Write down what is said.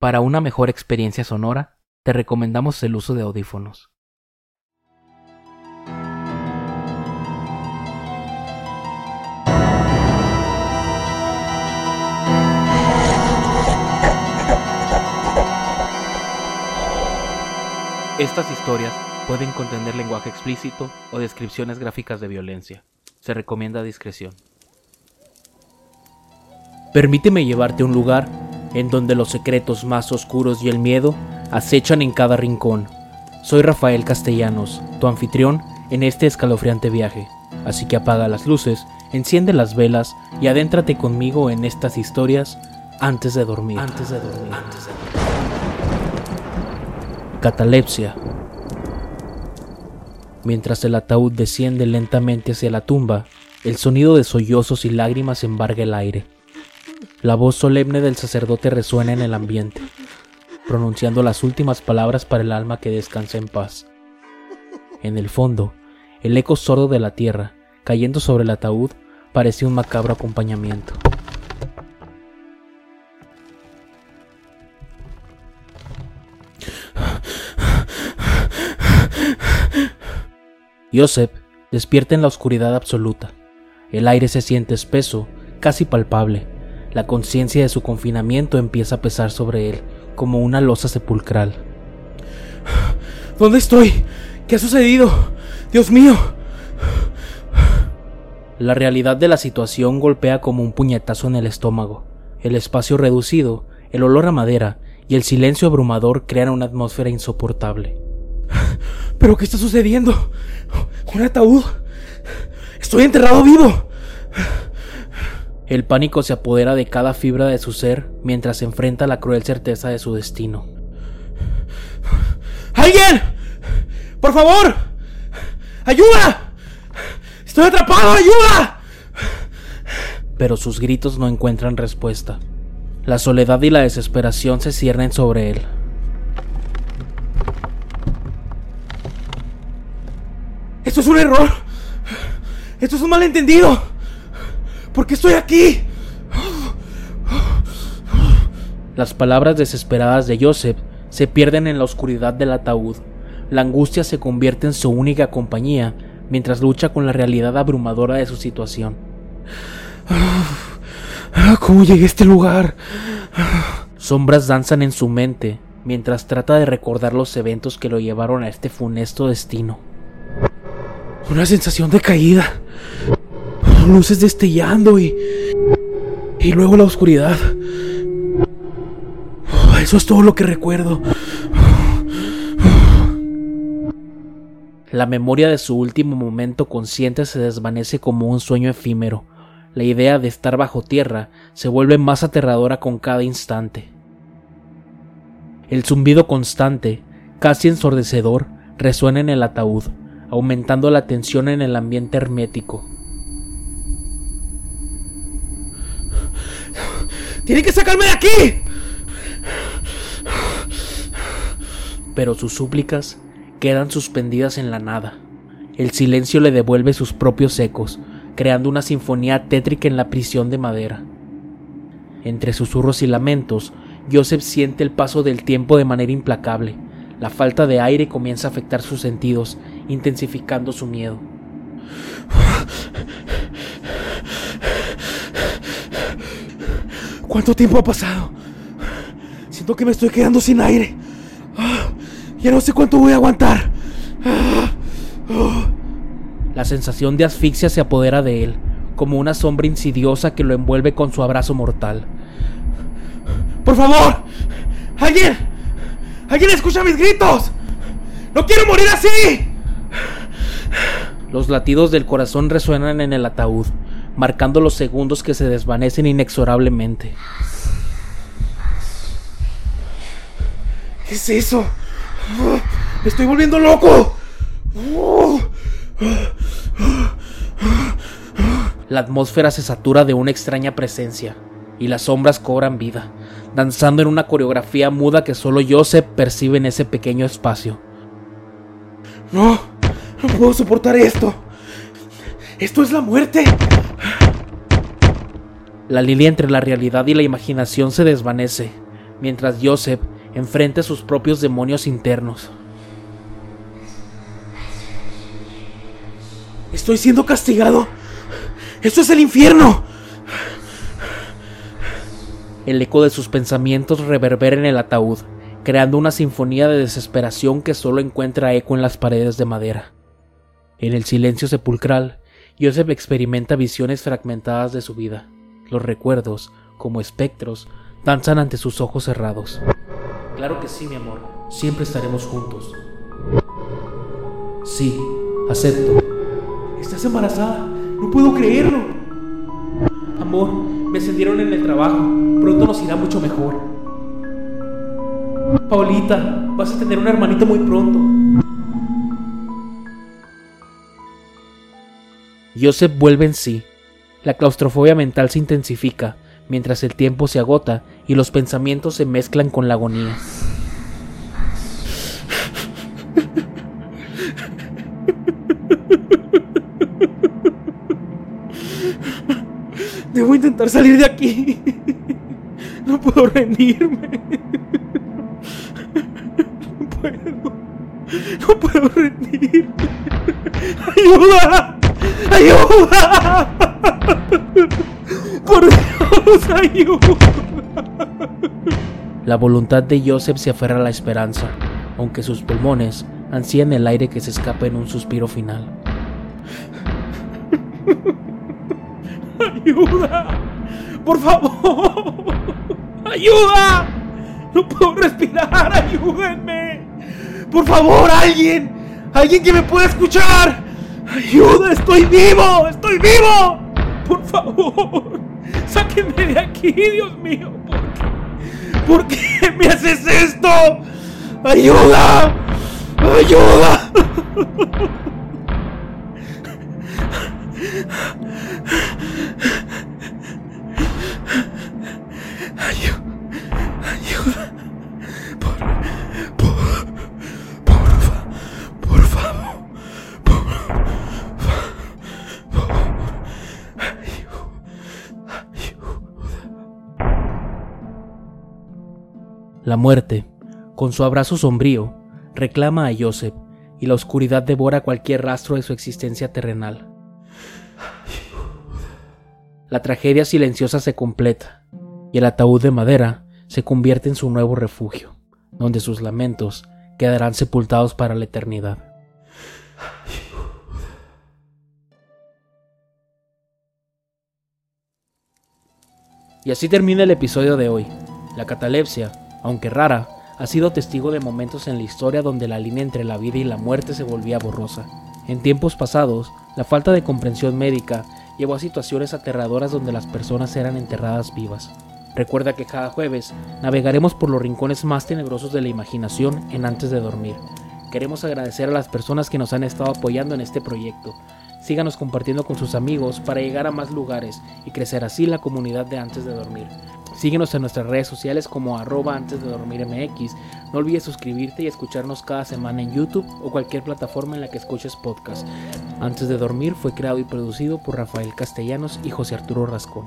Para una mejor experiencia sonora, te recomendamos el uso de audífonos. Estas historias pueden contener lenguaje explícito o descripciones gráficas de violencia. Se recomienda discreción. Permíteme llevarte a un lugar en donde los secretos más oscuros y el miedo acechan en cada rincón. Soy Rafael Castellanos, tu anfitrión en este escalofriante viaje. Así que apaga las luces, enciende las velas y adéntrate conmigo en estas historias antes de dormir. Antes de dormir. Antes de dormir. Catalepsia. Mientras el ataúd desciende lentamente hacia la tumba, el sonido de sollozos y lágrimas embarga el aire. La voz solemne del sacerdote resuena en el ambiente, pronunciando las últimas palabras para el alma que descansa en paz. En el fondo, el eco sordo de la tierra, cayendo sobre el ataúd, parecía un macabro acompañamiento. Joseph despierta en la oscuridad absoluta. El aire se siente espeso, casi palpable. La conciencia de su confinamiento empieza a pesar sobre él, como una losa sepulcral. ¿Dónde estoy? ¿Qué ha sucedido? Dios mío. La realidad de la situación golpea como un puñetazo en el estómago. El espacio reducido, el olor a madera y el silencio abrumador crean una atmósfera insoportable. ¿Pero qué está sucediendo? ¿Un ataúd? ¡Estoy enterrado vivo! El pánico se apodera de cada fibra de su ser mientras se enfrenta a la cruel certeza de su destino. ¡Alguien! ¡Por favor! ¡Ayuda! ¡Estoy atrapado! ¡Ayuda! Pero sus gritos no encuentran respuesta. La soledad y la desesperación se ciernen sobre él. Esto es un error. Esto es un malentendido. ¿Por qué estoy aquí? Las palabras desesperadas de Joseph se pierden en la oscuridad del ataúd. La angustia se convierte en su única compañía mientras lucha con la realidad abrumadora de su situación. ¿Cómo llegué a este lugar? Sombras danzan en su mente mientras trata de recordar los eventos que lo llevaron a este funesto destino. Una sensación de caída. Luces destellando y... Y luego la oscuridad. Eso es todo lo que recuerdo. La memoria de su último momento consciente se desvanece como un sueño efímero. La idea de estar bajo tierra se vuelve más aterradora con cada instante. El zumbido constante, casi ensordecedor, resuena en el ataúd, aumentando la tensión en el ambiente hermético. ¡Tienen que sacarme de aquí! Pero sus súplicas quedan suspendidas en la nada. El silencio le devuelve sus propios ecos, creando una sinfonía tétrica en la prisión de madera. Entre susurros y lamentos, Joseph siente el paso del tiempo de manera implacable. La falta de aire comienza a afectar sus sentidos intensificando su miedo. ¿Cuánto tiempo ha pasado? Siento que me estoy quedando sin aire. Ya no sé cuánto voy a aguantar. La sensación de asfixia se apodera de él, como una sombra insidiosa que lo envuelve con su abrazo mortal. ¡Por favor! ¡Alguien! ¡Alguien escucha mis gritos! ¡No quiero morir así! Los latidos del corazón resuenan en el ataúd, marcando los segundos que se desvanecen inexorablemente. ¿Qué es eso? ¡Me estoy volviendo loco! La atmósfera se satura de una extraña presencia y las sombras cobran vida, danzando en una coreografía muda que solo Joseph percibe en ese pequeño espacio. No, no puedo soportar esto. Esto es la muerte. La línea entre la realidad y la imaginación se desvanece, mientras Joseph enfrenta sus propios demonios internos. Estoy siendo castigado. Esto es el infierno. El eco de sus pensamientos reverbera en el ataúd, creando una sinfonía de desesperación que solo encuentra eco en las paredes de madera. En el silencio sepulcral, Joseph experimenta visiones fragmentadas de su vida. Los recuerdos, como espectros, danzan ante sus ojos cerrados. Claro que sí, mi amor. Siempre estaremos juntos. Sí, acepto. Estás embarazada. No puedo creerlo. Amor, me ascendieron en el trabajo. Pronto nos irá mucho mejor. Paulita, vas a tener un hermanito muy pronto. Joseph vuelve en sí. La claustrofobia mental se intensifica mientras el tiempo se agota y los pensamientos se mezclan con la agonía. Debo intentar salir de aquí. No puedo rendirme. No puedo. No puedo rendirme. ¡Ayuda! ¡Ayuda! La voluntad de Joseph se aferra a la esperanza, aunque sus pulmones ansían el aire que se escapa en un suspiro final. ¡Ayuda! ¡Por favor! ¡Ayuda! ¡No puedo respirar! ¡Ayúdenme! ¡Por favor, alguien! ¡Alguien que me pueda escuchar! ¡Ayuda! ¡Estoy vivo! ¡Estoy vivo! ¡Por favor! ¡Sáquenme de aquí, Dios mío! ¿Por qué? ¿Por qué me haces esto? ¡Ayuda! ¡Ayuda! La muerte, con su abrazo sombrío, reclama a Joseph y la oscuridad devora cualquier rastro de su existencia terrenal. La tragedia silenciosa se completa y el ataúd de madera se convierte en su nuevo refugio, donde sus lamentos quedarán sepultados para la eternidad. Y así termina el episodio de hoy. La catalepsia, aunque rara, ha sido testigo de momentos en la historia donde la línea entre la vida y la muerte se volvía borrosa. En tiempos pasados, la falta de comprensión médica llevó a situaciones aterradoras donde las personas eran enterradas vivas. Recuerda que cada jueves navegaremos por los rincones más tenebrosos de la imaginación en Antes de Dormir. Queremos agradecer a las personas que nos han estado apoyando en este proyecto. Síganos compartiendo con sus amigos para llegar a más lugares y crecer así la comunidad de Antes de Dormir. Síguenos en nuestras redes sociales como arroba antes de dormir MX. No olvides suscribirte y escucharnos cada semana en YouTube o cualquier plataforma en la que escuches podcast. Antes de dormir fue creado y producido por Rafael Castellanos y José Arturo Rascón.